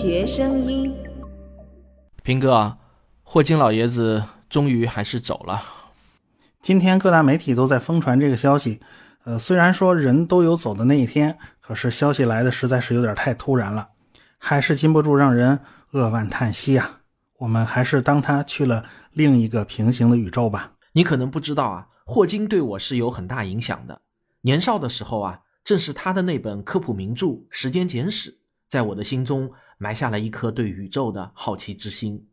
学声音。平哥，霍金老爷子终于还是走了。今天各大媒体都在疯传这个消息。呃，虽然说人都有走的那一天，可是消息来的实在是有点太突然了，还是禁不住让人扼腕叹息呀。我们还是当他去了另一个平行的宇宙吧。你可能不知道啊，霍金对我是有很大影响的。年少的时候啊，正是他的那本科普名著《时间简史》在我的心中埋下了一颗对宇宙的好奇之心。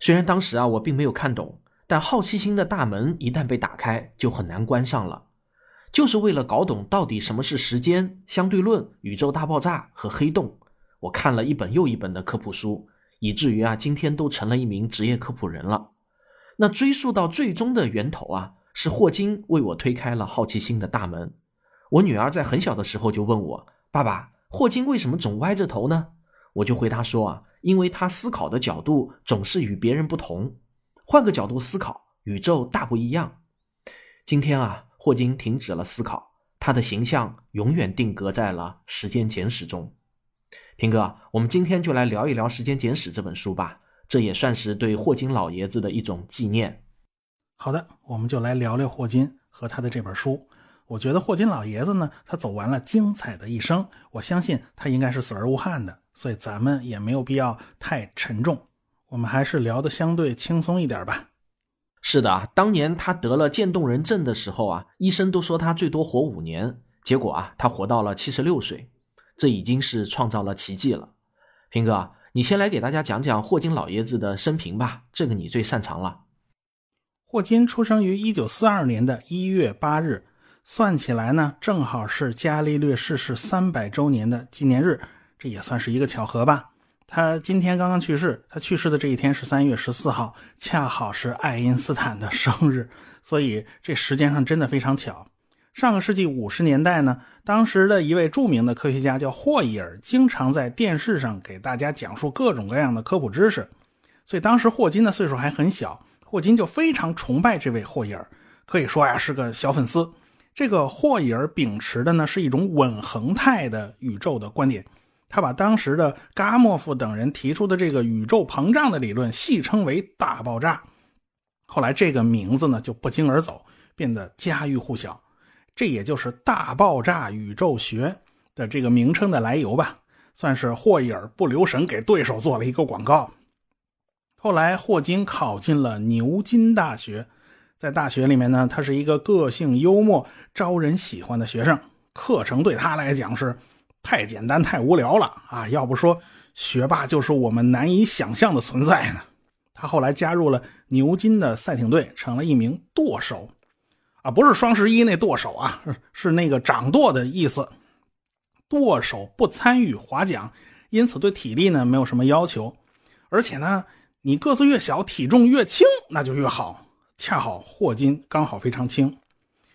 虽然当时啊我并没有看懂，但好奇心的大门一旦被打开，就很难关上了。就是为了搞懂到底什么是时间、相对论、宇宙大爆炸和黑洞，我看了一本又一本的科普书，以至于啊今天都成了一名职业科普人了。那追溯到最终的源头啊。是霍金为我推开了好奇心的大门。我女儿在很小的时候就问我：“爸爸，霍金为什么总歪着头呢？”我就回答说：“啊，因为他思考的角度总是与别人不同。换个角度思考，宇宙大不一样。”今天啊，霍金停止了思考，他的形象永远定格在了《时间简史》中。平哥，我们今天就来聊一聊《时间简史》这本书吧，这也算是对霍金老爷子的一种纪念。好的，我们就来聊聊霍金和他的这本书。我觉得霍金老爷子呢，他走完了精彩的一生，我相信他应该是死而无憾的，所以咱们也没有必要太沉重，我们还是聊的相对轻松一点吧。是的啊，当年他得了渐冻人症的时候啊，医生都说他最多活五年，结果啊，他活到了七十六岁，这已经是创造了奇迹了。平哥，你先来给大家讲讲霍金老爷子的生平吧，这个你最擅长了。霍金出生于一九四二年的一月八日，算起来呢，正好是伽利略逝世三百周年的纪念日，这也算是一个巧合吧。他今天刚刚去世，他去世的这一天是三月十四号，恰好是爱因斯坦的生日，所以这时间上真的非常巧。上个世纪五十年代呢，当时的一位著名的科学家叫霍伊尔，经常在电视上给大家讲述各种各样的科普知识，所以当时霍金的岁数还很小。霍金就非常崇拜这位霍伊尔，可以说呀是个小粉丝。这个霍伊尔秉持的呢是一种稳恒态的宇宙的观点，他把当时的伽莫夫等人提出的这个宇宙膨胀的理论戏称为大爆炸。后来这个名字呢就不胫而走，变得家喻户晓，这也就是大爆炸宇宙学的这个名称的来由吧，算是霍伊尔不留神给对手做了一个广告。后来，霍金考进了牛津大学，在大学里面呢，他是一个个性幽默、招人喜欢的学生。课程对他来讲是太简单、太无聊了啊！要不说学霸就是我们难以想象的存在呢。他后来加入了牛津的赛艇队，成了一名舵手，啊，不是双十一那舵手啊，是那个掌舵的意思。舵手不参与划桨，因此对体力呢没有什么要求，而且呢。你个子越小，体重越轻，那就越好。恰好霍金刚好非常轻，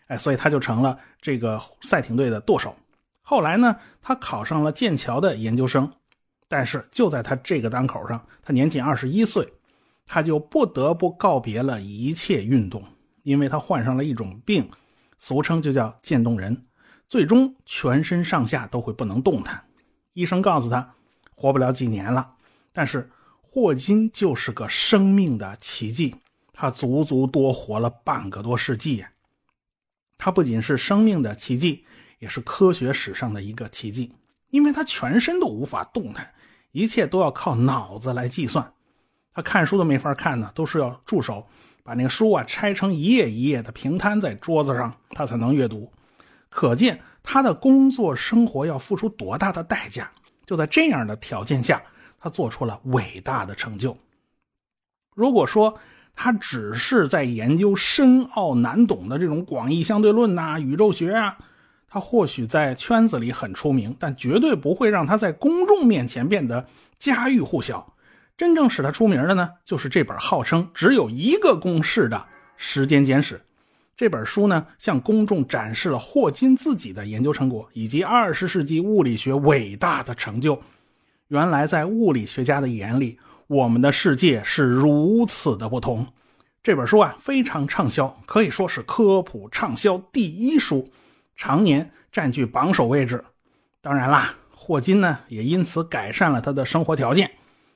哎，所以他就成了这个赛艇队的舵手。后来呢，他考上了剑桥的研究生，但是就在他这个当口上，他年仅二十一岁，他就不得不告别了一切运动，因为他患上了一种病，俗称就叫渐冻人，最终全身上下都会不能动弹。医生告诉他，活不了几年了，但是。霍金就是个生命的奇迹，他足足多活了半个多世纪呀。他不仅是生命的奇迹，也是科学史上的一个奇迹，因为他全身都无法动弹，一切都要靠脑子来计算。他看书都没法看呢，都是要助手把那个书啊拆成一页一页的平摊在桌子上，他才能阅读。可见他的工作生活要付出多大的代价。就在这样的条件下。他做出了伟大的成就。如果说他只是在研究深奥难懂的这种广义相对论呐、宇宙学啊，他或许在圈子里很出名，但绝对不会让他在公众面前变得家喻户晓。真正使他出名的呢，就是这本号称只有一个公式的《时间简史》。这本书呢，向公众展示了霍金自己的研究成果以及二十世纪物理学伟大的成就。原来，在物理学家的眼里，我们的世界是如此的不同。这本书啊，非常畅销，可以说是科普畅销第一书，常年占据榜首位置。当然啦，霍金呢也因此改善了他的生活条件。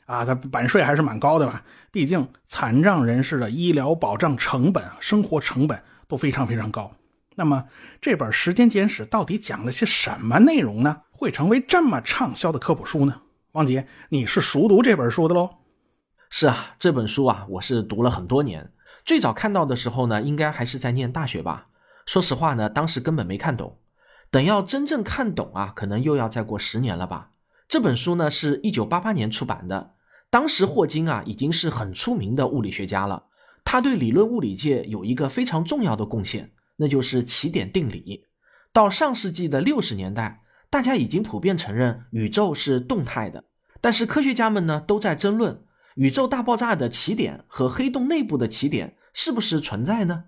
啊，他版税还是蛮高的吧？毕竟残障人士的医疗保障成本、生活成本都非常非常高。那么这本《时间简史》到底讲了些什么内容呢？会成为这么畅销的科普书呢？王杰，你是熟读这本书的喽？是啊，这本书啊，我是读了很多年。最早看到的时候呢，应该还是在念大学吧。说实话呢，当时根本没看懂。等要真正看懂啊，可能又要再过十年了吧。这本书呢，是一九八八年出版的。当时霍金啊已经是很出名的物理学家了，他对理论物理界有一个非常重要的贡献，那就是奇点定理。到上世纪的六十年代，大家已经普遍承认宇宙是动态的，但是科学家们呢都在争论宇宙大爆炸的起点和黑洞内部的起点是不是存在呢？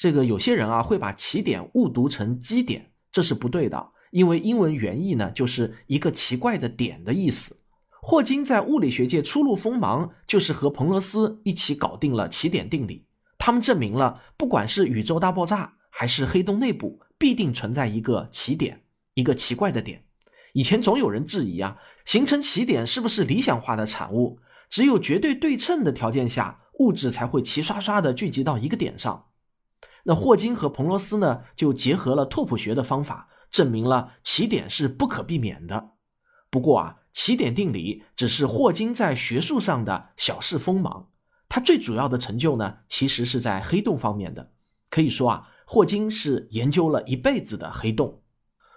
这个有些人啊会把起点误读成基点，这是不对的，因为英文原意呢就是一个奇怪的点的意思。霍金在物理学界初露锋芒，就是和彭罗斯一起搞定了奇点定理。他们证明了，不管是宇宙大爆炸还是黑洞内部，必定存在一个奇点，一个奇怪的点。以前总有人质疑啊，形成奇点是不是理想化的产物？只有绝对对称的条件下，物质才会齐刷刷的聚集到一个点上。那霍金和彭罗斯呢，就结合了拓扑学的方法，证明了奇点是不可避免的。不过啊。奇点定理只是霍金在学术上的小试锋芒，他最主要的成就呢，其实是在黑洞方面的。可以说啊，霍金是研究了一辈子的黑洞。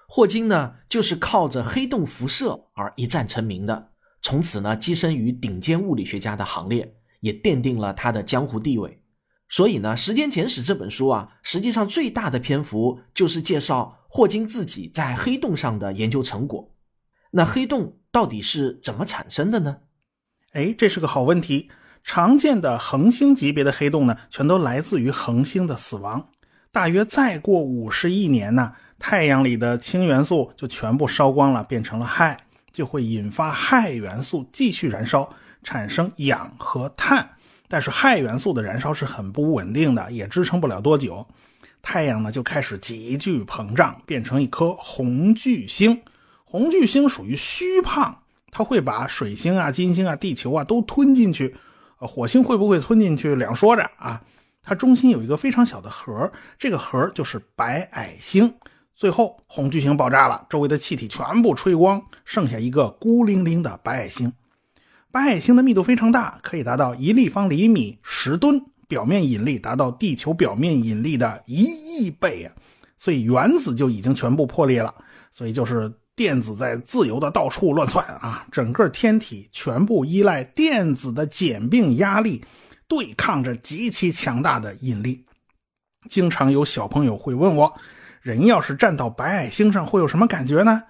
霍金呢，就是靠着黑洞辐射而一战成名的，从此呢，跻身于顶尖物理学家的行列，也奠定了他的江湖地位。所以呢，《时间简史》这本书啊，实际上最大的篇幅就是介绍霍金自己在黑洞上的研究成果。那黑洞到底是怎么产生的呢？哎，这是个好问题。常见的恒星级别的黑洞呢，全都来自于恒星的死亡。大约再过五十亿年呢，太阳里的氢元素就全部烧光了，变成了氦，就会引发氦元素继续燃烧，产生氧和碳。但是氦元素的燃烧是很不稳定的，也支撑不了多久。太阳呢就开始急剧膨胀，变成一颗红巨星。红巨星属于虚胖，它会把水星啊、金星啊、地球啊都吞进去。火星会不会吞进去两说着啊。它中心有一个非常小的核，这个核就是白矮星。最后红巨星爆炸了，周围的气体全部吹光，剩下一个孤零零的白矮星。白矮星的密度非常大，可以达到一立方厘米十吨，表面引力达到地球表面引力的一亿倍啊！所以原子就已经全部破裂了，所以就是。电子在自由的到处乱窜啊，整个天体全部依赖电子的简并压力对抗着极其强大的引力。经常有小朋友会问我，人要是站到白矮星上会有什么感觉呢？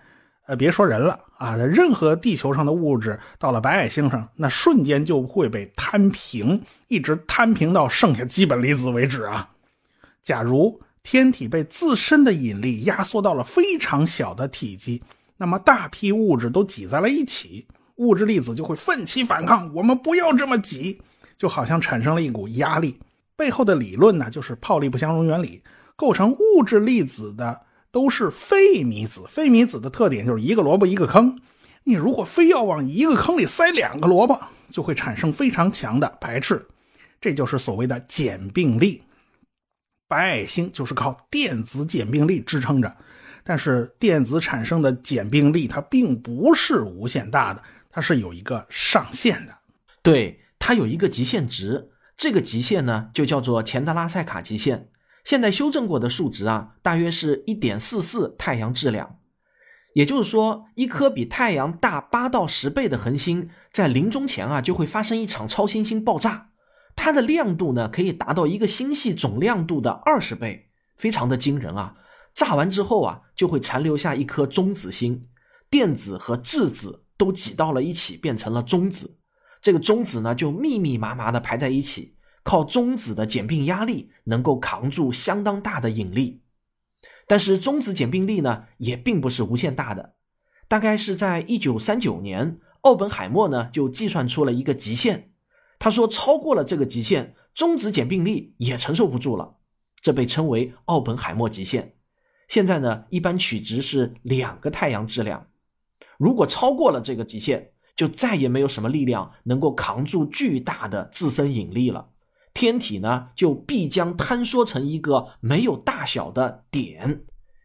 呃，别说人了啊，任何地球上的物质到了白矮星上，那瞬间就会被摊平，一直摊平到剩下基本粒子为止啊。假如。天体被自身的引力压缩到了非常小的体积，那么大批物质都挤在了一起，物质粒子就会奋起反抗。我们不要这么挤，就好像产生了一股压力。背后的理论呢，就是泡利不相容原理。构成物质粒子的都是费米子，费米子的特点就是一个萝卜一个坑。你如果非要往一个坑里塞两个萝卜，就会产生非常强的排斥，这就是所谓的简并力。白矮星就是靠电子简并力支撑着，但是电子产生的简并力它并不是无限大的，它是有一个上限的。对，它有一个极限值，这个极限呢就叫做钱德拉塞卡极限。现在修正过的数值啊，大约是一点四四太阳质量。也就是说，一颗比太阳大八到十倍的恒星，在临终前啊，就会发生一场超新星爆炸。它的亮度呢，可以达到一个星系总亮度的二十倍，非常的惊人啊！炸完之后啊，就会残留下一颗中子星，电子和质子都挤到了一起，变成了中子。这个中子呢，就密密麻麻的排在一起，靠中子的简并压力，能够扛住相当大的引力。但是中子简并力呢，也并不是无限大的，大概是在一九三九年，奥本海默呢就计算出了一个极限。他说：“超过了这个极限，中子简并力也承受不住了，这被称为奥本海默极限。现在呢，一般取值是两个太阳质量。如果超过了这个极限，就再也没有什么力量能够扛住巨大的自身引力了。天体呢，就必将坍缩成一个没有大小的点，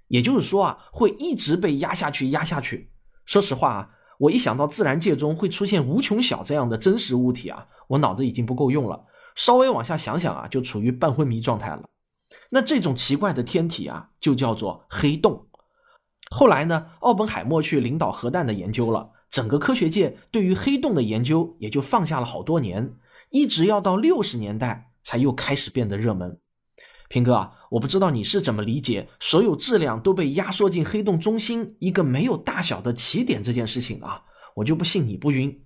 也就是说啊，会一直被压下去，压下去。说实话啊，我一想到自然界中会出现无穷小这样的真实物体啊，我脑子已经不够用了。稍微往下想想啊，就处于半昏迷状态了。那这种奇怪的天体啊，就叫做黑洞。后来呢，奥本海默去领导核弹的研究了，整个科学界对于黑洞的研究也就放下了好多年。一直要到六十年代才又开始变得热门。平哥啊，我不知道你是怎么理解所有质量都被压缩进黑洞中心一个没有大小的起点这件事情啊，我就不信你不晕。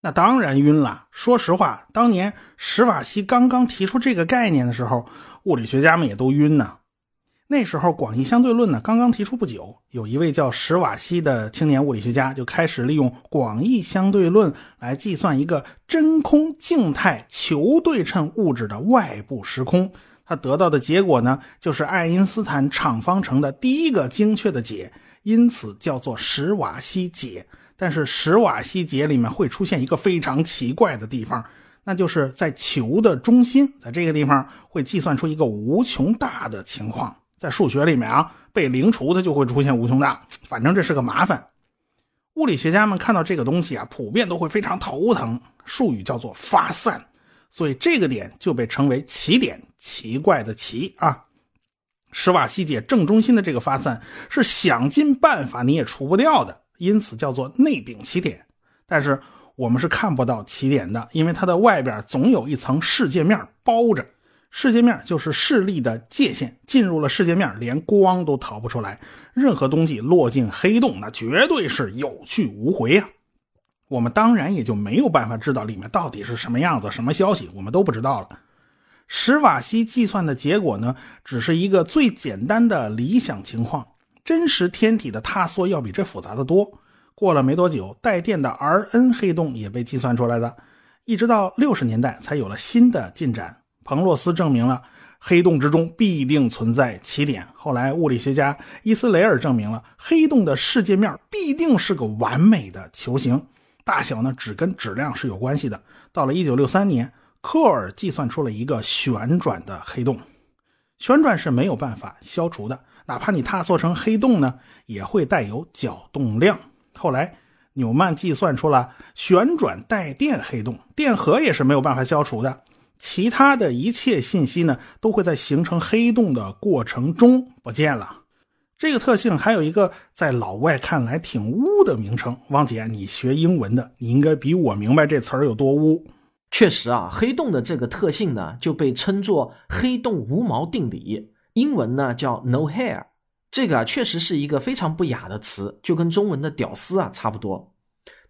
那当然晕了。说实话，当年史瓦西刚刚提出这个概念的时候，物理学家们也都晕呢。那时候，广义相对论呢刚刚提出不久，有一位叫史瓦西的青年物理学家就开始利用广义相对论来计算一个真空静态球对称物质的外部时空。他得到的结果呢，就是爱因斯坦场方程的第一个精确的解，因此叫做史瓦西解。但是史瓦西解里面会出现一个非常奇怪的地方，那就是在球的中心，在这个地方会计算出一个无穷大的情况。在数学里面啊，被零除它就会出现无穷大，反正这是个麻烦。物理学家们看到这个东西啊，普遍都会非常头疼，术语叫做发散，所以这个点就被称为奇点，奇怪的奇啊。史瓦西解正中心的这个发散是想尽办法你也除不掉的，因此叫做内禀奇点。但是我们是看不到奇点的，因为它的外边总有一层世界面包着。世界面就是视力的界限，进入了世界面，连光都逃不出来。任何东西落进黑洞，那绝对是有去无回啊！我们当然也就没有办法知道里面到底是什么样子、什么消息，我们都不知道了。史瓦西计算的结果呢，只是一个最简单的理想情况，真实天体的塌缩要比这复杂的多。过了没多久，带电的 R_n 黑洞也被计算出来了，一直到六十年代才有了新的进展。彭洛斯证明了黑洞之中必定存在奇点。后来，物理学家伊斯雷尔证明了黑洞的世界面必定是个完美的球形，大小呢只跟质量是有关系的。到了1963年，科尔计算出了一个旋转的黑洞，旋转是没有办法消除的，哪怕你塌缩成黑洞呢，也会带有角动量。后来，纽曼计算出了旋转带电黑洞，电荷也是没有办法消除的。其他的一切信息呢，都会在形成黑洞的过程中不见了。这个特性还有一个在老外看来挺污的名称。汪姐，你学英文的，你应该比我明白这词儿有多污。确实啊，黑洞的这个特性呢，就被称作黑洞无毛定理，英文呢叫 no hair。这个啊，确实是一个非常不雅的词，就跟中文的屌丝啊差不多。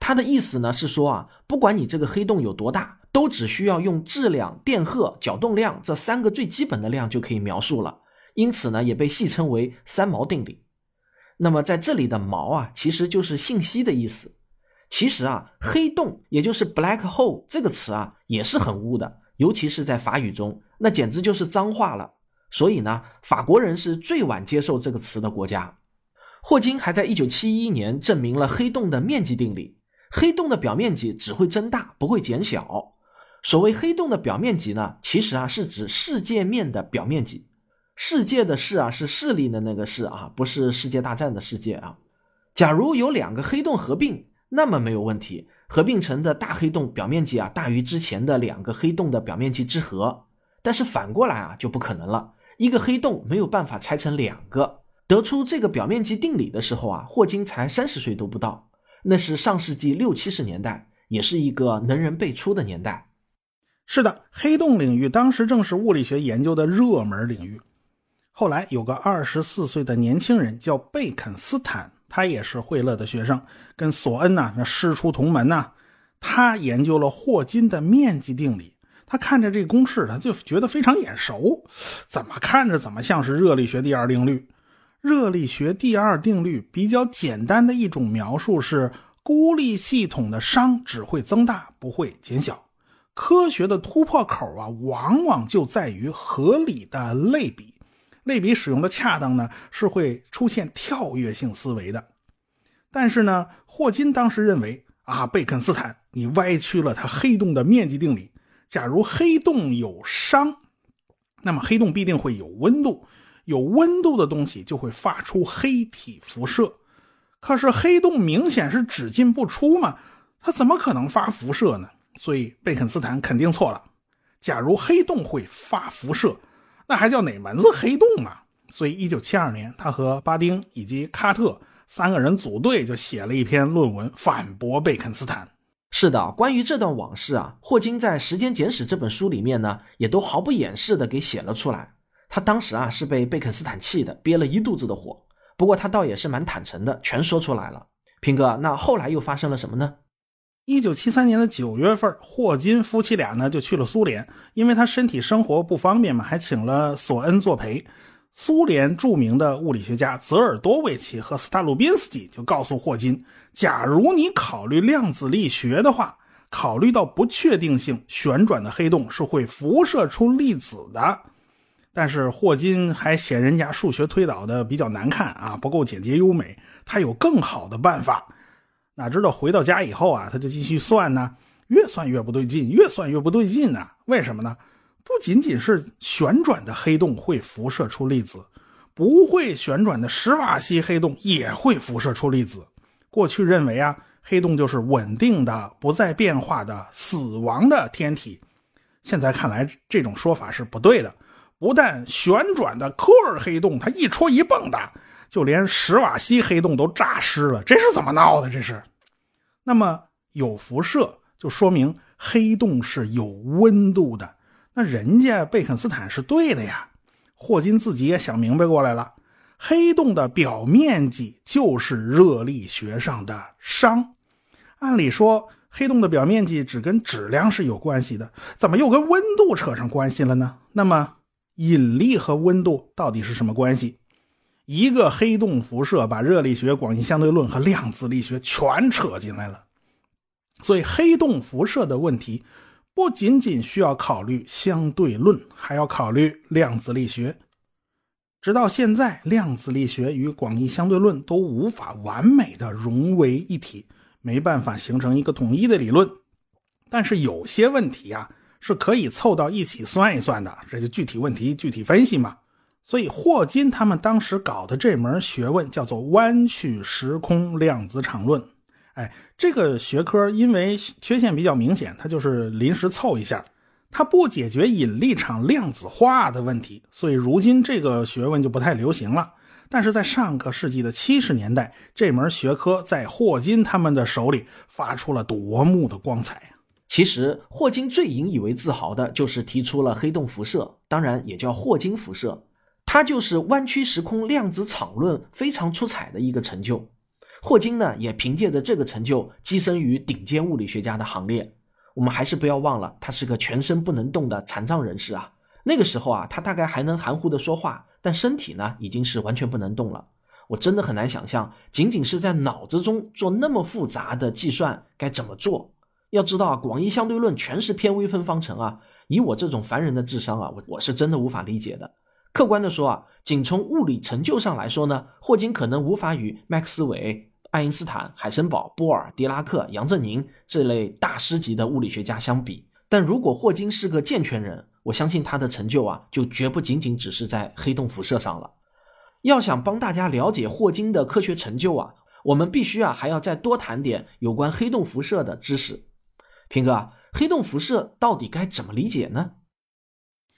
它的意思呢是说啊，不管你这个黑洞有多大。都只需要用质量、电荷、角动量这三个最基本的量就可以描述了，因此呢，也被戏称为三毛定理。那么在这里的“毛”啊，其实就是信息的意思。其实啊，黑洞也就是 “black hole” 这个词啊，也是很污的，尤其是在法语中，那简直就是脏话了。所以呢，法国人是最晚接受这个词的国家。霍金还在1971年证明了黑洞的面积定理：黑洞的表面积只会增大，不会减小。所谓黑洞的表面积呢，其实啊是指世界面的表面积。世界的“世”啊是势力的那个“世”啊，不是世界大战的世界啊。假如有两个黑洞合并，那么没有问题，合并成的大黑洞表面积啊大于之前的两个黑洞的表面积之和。但是反过来啊就不可能了，一个黑洞没有办法拆成两个。得出这个表面积定理的时候啊，霍金才三十岁都不到，那是上世纪六七十年代，也是一个能人辈出的年代。是的，黑洞领域当时正是物理学研究的热门领域。后来有个二十四岁的年轻人叫贝肯斯坦，他也是惠勒的学生，跟索恩呐那师出同门呐。他研究了霍金的面积定理，他看着这公式，他就觉得非常眼熟，怎么看着怎么像是热力学第二定律。热力学第二定律比较简单的一种描述是，孤立系统的熵只会增大，不会减小。科学的突破口啊，往往就在于合理的类比。类比使用的恰当呢，是会出现跳跃性思维的。但是呢，霍金当时认为啊，贝肯斯坦你歪曲了它黑洞的面积定理。假如黑洞有熵，那么黑洞必定会有温度，有温度的东西就会发出黑体辐射。可是黑洞明显是只进不出嘛，它怎么可能发辐射呢？所以贝肯斯坦肯定错了。假如黑洞会发辐射，那还叫哪门子黑洞啊？所以一九七二年，他和巴丁以及卡特三个人组队，就写了一篇论文反驳贝肯斯坦。是的，关于这段往事啊，霍金在《时间简史》这本书里面呢，也都毫不掩饰的给写了出来。他当时啊是被贝肯斯坦气的，憋了一肚子的火。不过他倒也是蛮坦诚的，全说出来了。平哥，那后来又发生了什么呢？一九七三年的九月份，霍金夫妻俩呢就去了苏联，因为他身体生活不方便嘛，还请了索恩作陪。苏联著名的物理学家泽尔多维奇和斯塔鲁宾斯基就告诉霍金：“假如你考虑量子力学的话，考虑到不确定性，旋转的黑洞是会辐射出粒子的。”但是霍金还嫌人家数学推导的比较难看啊，不够简洁优美。他有更好的办法。哪知道回到家以后啊，他就继续算呢，越算越不对劲，越算越不对劲呢。为什么呢？不仅仅是旋转的黑洞会辐射出粒子，不会旋转的史瓦西黑洞也会辐射出粒子。过去认为啊，黑洞就是稳定的、不再变化的死亡的天体，现在看来这种说法是不对的。不但旋转的科尔黑洞它一戳一蹦的，就连史瓦西黑洞都炸湿了，这是怎么闹的？这是？那么有辐射，就说明黑洞是有温度的。那人家贝肯斯坦是对的呀，霍金自己也想明白过来了，黑洞的表面积就是热力学上的熵。按理说，黑洞的表面积只跟质量是有关系的，怎么又跟温度扯上关系了呢？那么，引力和温度到底是什么关系？一个黑洞辐射把热力学、广义相对论和量子力学全扯进来了，所以黑洞辐射的问题。不仅仅需要考虑相对论，还要考虑量子力学。直到现在，量子力学与广义相对论都无法完美的融为一体，没办法形成一个统一的理论。但是有些问题啊是可以凑到一起算一算的，这就具体问题具体分析嘛。所以霍金他们当时搞的这门学问叫做弯曲时空量子场论。哎，这个学科因为缺陷比较明显，它就是临时凑一下，它不解决引力场量子化的问题，所以如今这个学问就不太流行了。但是在上个世纪的七十年代，这门学科在霍金他们的手里发出了夺目的光彩！其实，霍金最引以为自豪的就是提出了黑洞辐射，当然也叫霍金辐射，它就是弯曲时空量子场论非常出彩的一个成就。霍金呢，也凭借着这个成就跻身于顶尖物理学家的行列。我们还是不要忘了，他是个全身不能动的残障人士啊。那个时候啊，他大概还能含糊的说话，但身体呢，已经是完全不能动了。我真的很难想象，仅仅是在脑子中做那么复杂的计算该怎么做。要知道啊，广义相对论全是偏微分方程啊，以我这种凡人的智商啊，我我是真的无法理解的。客观的说啊，仅从物理成就上来说呢，霍金可能无法与麦克斯韦。爱因斯坦、海森堡、波尔、狄拉克、杨振宁这类大师级的物理学家相比，但如果霍金是个健全人，我相信他的成就啊，就绝不仅仅只是在黑洞辐射上了。要想帮大家了解霍金的科学成就啊，我们必须啊还要再多谈点有关黑洞辐射的知识。平哥，黑洞辐射到底该怎么理解呢？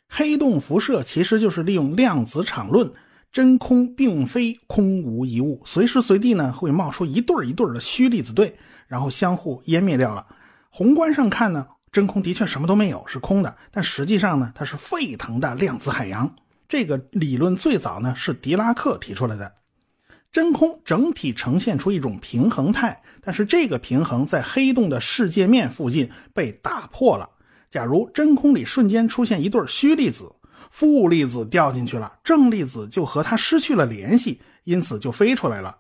黑洞辐射其实就是利用量子场论。真空并非空无一物，随时随地呢会冒出一对儿一对儿的虚粒子对，然后相互湮灭掉了。宏观上看呢，真空的确什么都没有，是空的。但实际上呢，它是沸腾的量子海洋。这个理论最早呢是狄拉克提出来的。真空整体呈现出一种平衡态，但是这个平衡在黑洞的世界面附近被打破了。假如真空里瞬间出现一对虚粒子。负粒子掉进去了，正粒子就和它失去了联系，因此就飞出来了。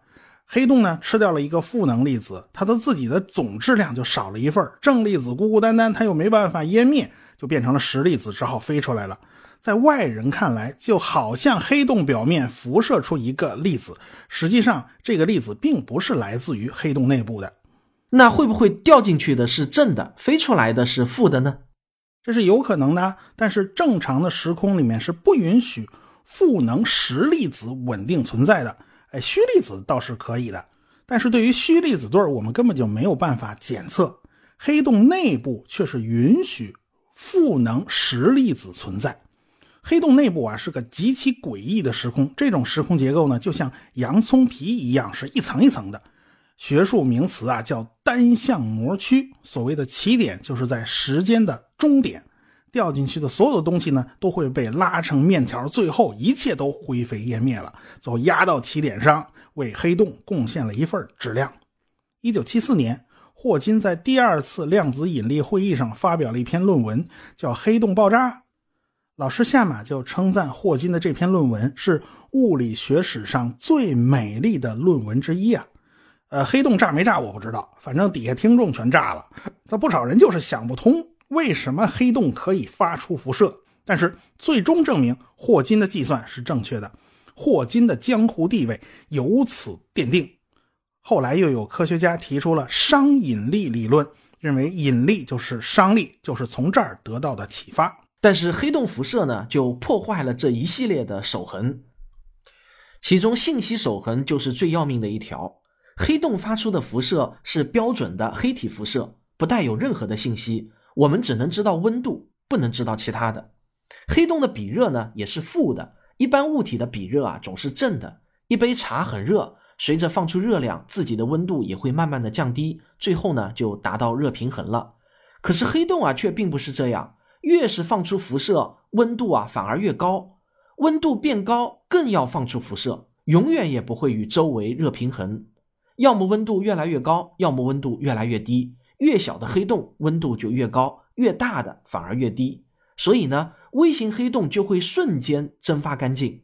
黑洞呢，吃掉了一个负能粒子，它的自己的总质量就少了一份正粒子孤孤单单，它又没办法湮灭，就变成了实粒子，只好飞出来了。在外人看来，就好像黑洞表面辐射出一个粒子，实际上这个粒子并不是来自于黑洞内部的。那会不会掉进去的是正的，飞出来的是负的呢？这是有可能的，但是正常的时空里面是不允许负能实粒子稳定存在的。哎，虚粒子倒是可以的，但是对于虚粒子对我们根本就没有办法检测。黑洞内部却是允许负能实粒子存在。黑洞内部啊是个极其诡异的时空，这种时空结构呢就像洋葱皮一样，是一层一层的。学术名词啊叫单向膜区。所谓的起点就是在时间的终点，掉进去的所有的东西呢都会被拉成面条，最后一切都灰飞烟灭了，最后压到起点上，为黑洞贡献了一份质量。一九七四年。霍金在第二次量子引力会议上发表了一篇论文，叫《黑洞爆炸》。老师下马就称赞霍金的这篇论文是物理学史上最美丽的论文之一啊。呃，黑洞炸没炸我不知道，反正底下听众全炸了。那不少人就是想不通为什么黑洞可以发出辐射，但是最终证明霍金的计算是正确的，霍金的江湖地位由此奠定。后来又有科学家提出了熵引力理论，认为引力就是熵力，就是从这儿得到的启发。但是黑洞辐射呢，就破坏了这一系列的守恒，其中信息守恒就是最要命的一条。黑洞发出的辐射是标准的黑体辐射，不带有任何的信息，我们只能知道温度，不能知道其他的。黑洞的比热呢，也是负的。一般物体的比热啊，总是正的。一杯茶很热。随着放出热量，自己的温度也会慢慢的降低，最后呢就达到热平衡了。可是黑洞啊却并不是这样，越是放出辐射，温度啊反而越高。温度变高，更要放出辐射，永远也不会与周围热平衡。要么温度越来越高，要么温度越来越低。越小的黑洞温度就越高，越大的反而越低。所以呢，微型黑洞就会瞬间蒸发干净。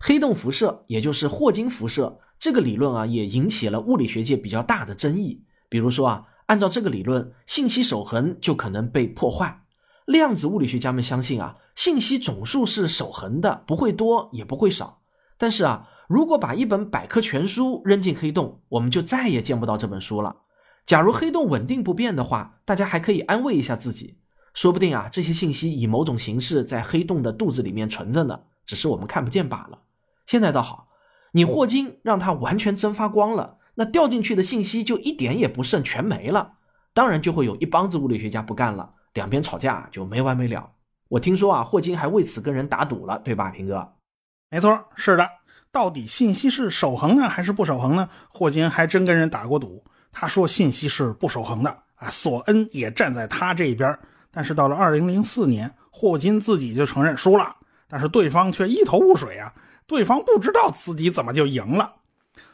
黑洞辐射，也就是霍金辐射。这个理论啊，也引起了物理学界比较大的争议。比如说啊，按照这个理论，信息守恒就可能被破坏。量子物理学家们相信啊，信息总数是守恒的，不会多也不会少。但是啊，如果把一本百科全书扔进黑洞，我们就再也见不到这本书了。假如黑洞稳定不变的话，大家还可以安慰一下自己，说不定啊，这些信息以某种形式在黑洞的肚子里面存着呢，只是我们看不见罢了。现在倒好。你霍金让它完全蒸发光了，那掉进去的信息就一点也不剩，全没了。当然就会有一帮子物理学家不干了，两边吵架就没完没了。我听说啊，霍金还为此跟人打赌了，对吧，平哥？没错，是的。到底信息是守恒呢，还是不守恒呢？霍金还真跟人打过赌。他说信息是不守恒的啊，索恩也站在他这一边。但是到了二零零四年，霍金自己就承认输了，但是对方却一头雾水啊。对方不知道自己怎么就赢了，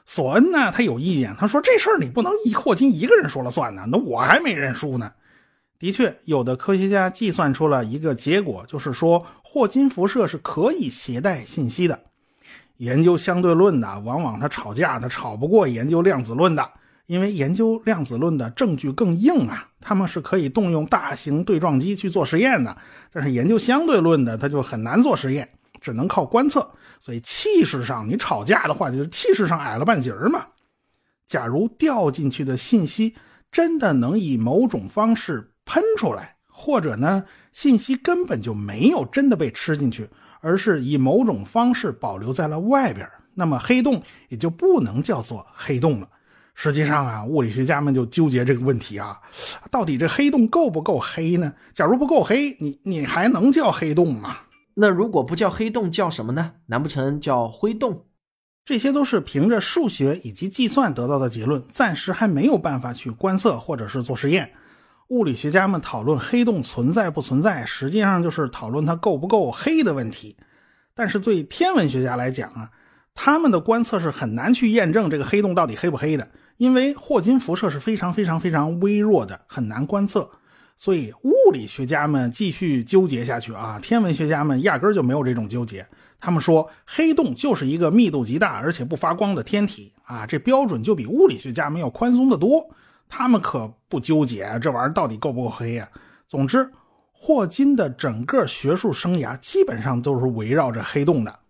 索恩呢？他有意见，他说这事儿你不能一霍金一个人说了算呢，那我还没认输呢。的确，有的科学家计算出了一个结果，就是说霍金辐射是可以携带信息的。研究相对论的往往他吵架，他吵不过研究量子论的，因为研究量子论的证据更硬啊，他们是可以动用大型对撞机去做实验的，但是研究相对论的他就很难做实验。只能靠观测，所以气势上你吵架的话，就是气势上矮了半截儿嘛。假如掉进去的信息真的能以某种方式喷出来，或者呢，信息根本就没有真的被吃进去，而是以某种方式保留在了外边，那么黑洞也就不能叫做黑洞了。实际上啊，物理学家们就纠结这个问题啊，到底这黑洞够不够黑呢？假如不够黑，你你还能叫黑洞吗？那如果不叫黑洞，叫什么呢？难不成叫灰洞？这些都是凭着数学以及计算得到的结论，暂时还没有办法去观测或者是做实验。物理学家们讨论黑洞存在不存在，实际上就是讨论它够不够黑的问题。但是对天文学家来讲啊，他们的观测是很难去验证这个黑洞到底黑不黑的，因为霍金辐射是非常非常非常微弱的，很难观测。所以物理学家们继续纠结下去啊，天文学家们压根就没有这种纠结。他们说黑洞就是一个密度极大而且不发光的天体啊，这标准就比物理学家们要宽松的多。他们可不纠结这玩意儿到底够不够黑呀。总之，霍金的整个学术生涯基本上都是围绕着黑洞的。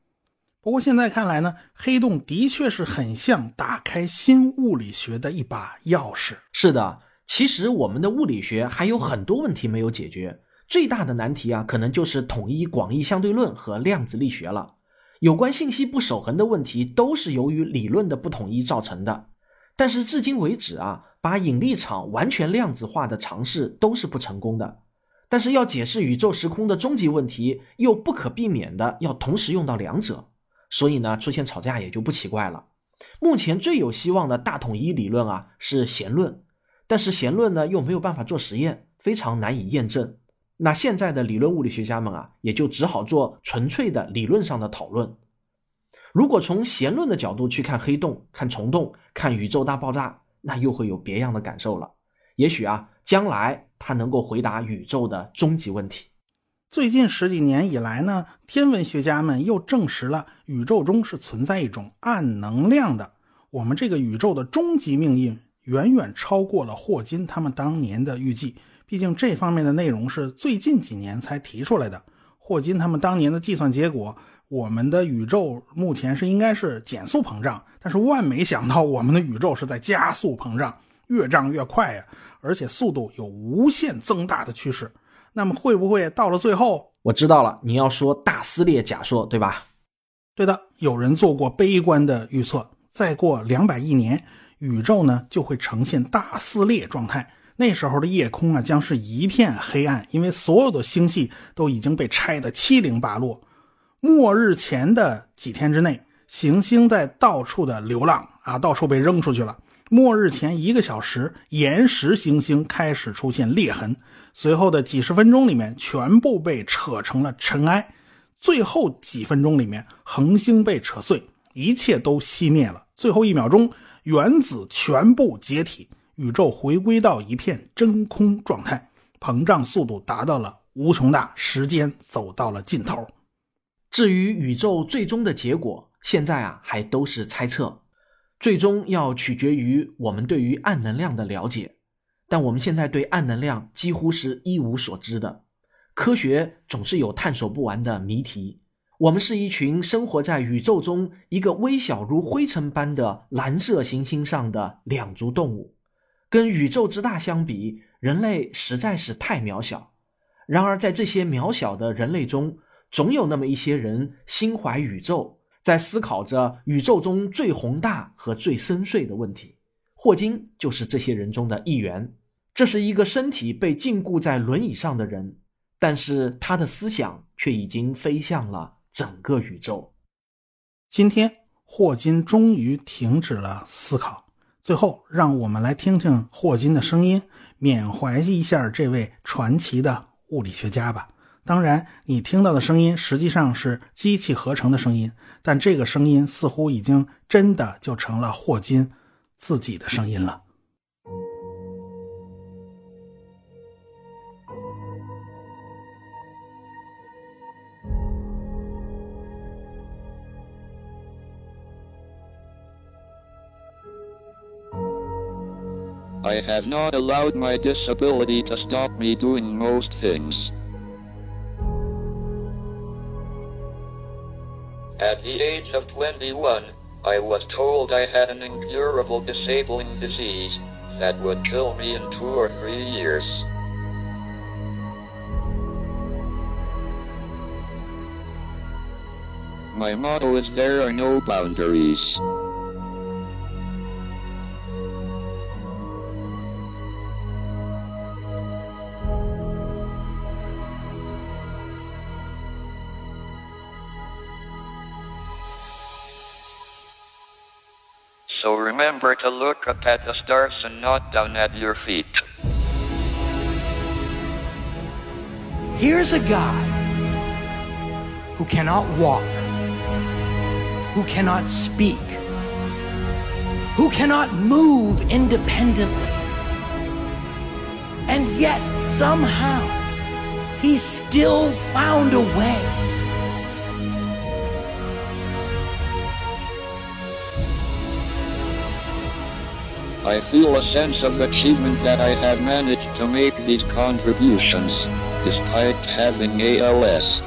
不过现在看来呢，黑洞的确是很像打开新物理学的一把钥匙。是的，其实我们的物理学还有很多问题没有解决，最大的难题啊，可能就是统一广义相对论和量子力学了。有关信息不守恒的问题，都是由于理论的不统一造成的。但是至今为止啊，把引力场完全量子化的尝试都是不成功的。但是要解释宇宙时空的终极问题，又不可避免的要同时用到两者，所以呢，出现吵架也就不奇怪了。目前最有希望的大统一理论啊是弦论，但是弦论呢又没有办法做实验，非常难以验证。那现在的理论物理学家们啊，也就只好做纯粹的理论上的讨论。如果从弦论的角度去看黑洞、看虫洞、看宇宙大爆炸，那又会有别样的感受了。也许啊，将来它能够回答宇宙的终极问题。最近十几年以来呢，天文学家们又证实了宇宙中是存在一种暗能量的。我们这个宇宙的终极命运远远超过了霍金他们当年的预计。毕竟这方面的内容是最近几年才提出来的。霍金他们当年的计算结果，我们的宇宙目前是应该是减速膨胀，但是万没想到我们的宇宙是在加速膨胀。越涨越快呀，而且速度有无限增大的趋势。那么会不会到了最后？我知道了，你要说大撕裂假说对吧？对的，有人做过悲观的预测，再过两百亿年，宇宙呢就会呈现大撕裂状态。那时候的夜空啊将是一片黑暗，因为所有的星系都已经被拆得七零八落。末日前的几天之内，行星在到处的流浪啊，到处被扔出去了。末日前一个小时，岩石行星开始出现裂痕，随后的几十分钟里面，全部被扯成了尘埃。最后几分钟里面，恒星被扯碎，一切都熄灭了。最后一秒钟，原子全部解体，宇宙回归到一片真空状态，膨胀速度达到了无穷大，时间走到了尽头。至于宇宙最终的结果，现在啊还都是猜测。最终要取决于我们对于暗能量的了解，但我们现在对暗能量几乎是一无所知的。科学总是有探索不完的谜题。我们是一群生活在宇宙中一个微小如灰尘般的蓝色行星上的两足动物，跟宇宙之大相比，人类实在是太渺小。然而，在这些渺小的人类中，总有那么一些人心怀宇宙。在思考着宇宙中最宏大和最深邃的问题，霍金就是这些人中的一员。这是一个身体被禁锢在轮椅上的人，但是他的思想却已经飞向了整个宇宙。今天，霍金终于停止了思考。最后，让我们来听听霍金的声音，缅怀一下这位传奇的物理学家吧。当然，你听到的声音实际上是机器合成的声音，但这个声音似乎已经真的就成了霍金自己的声音了。I have not allowed my disability to stop me doing most things. At the age of 21, I was told I had an incurable disabling disease that would kill me in two or three years. My motto is there are no boundaries. Remember to look up at the stars and not down at your feet. Here's a guy who cannot walk, who cannot speak, who cannot move independently. And yet, somehow, he still found a way I feel a sense of achievement that I have managed to make these contributions. despite having ALS.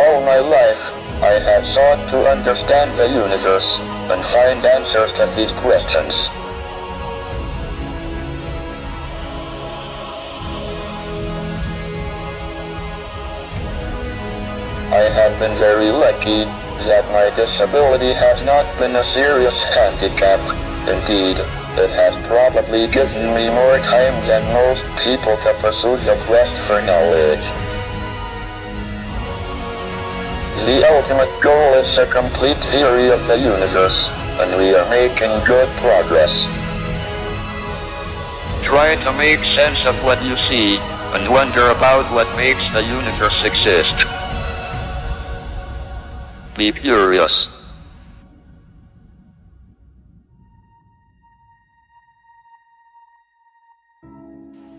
All my life, I have sought to understand the universe and find answers to these questions. Been very lucky that my disability has not been a serious handicap. Indeed, it has probably given me more time than most people to pursue the quest for knowledge. The ultimate goal is a complete theory of the universe, and we are making good progress. Try to make sense of what you see, and wonder about what makes the universe exist. Be curious.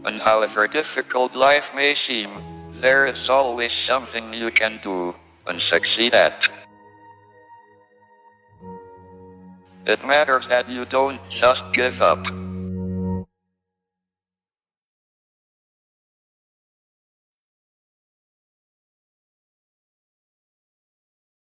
And however difficult life may seem, there is always something you can do and succeed at. It matters that you don't just give up.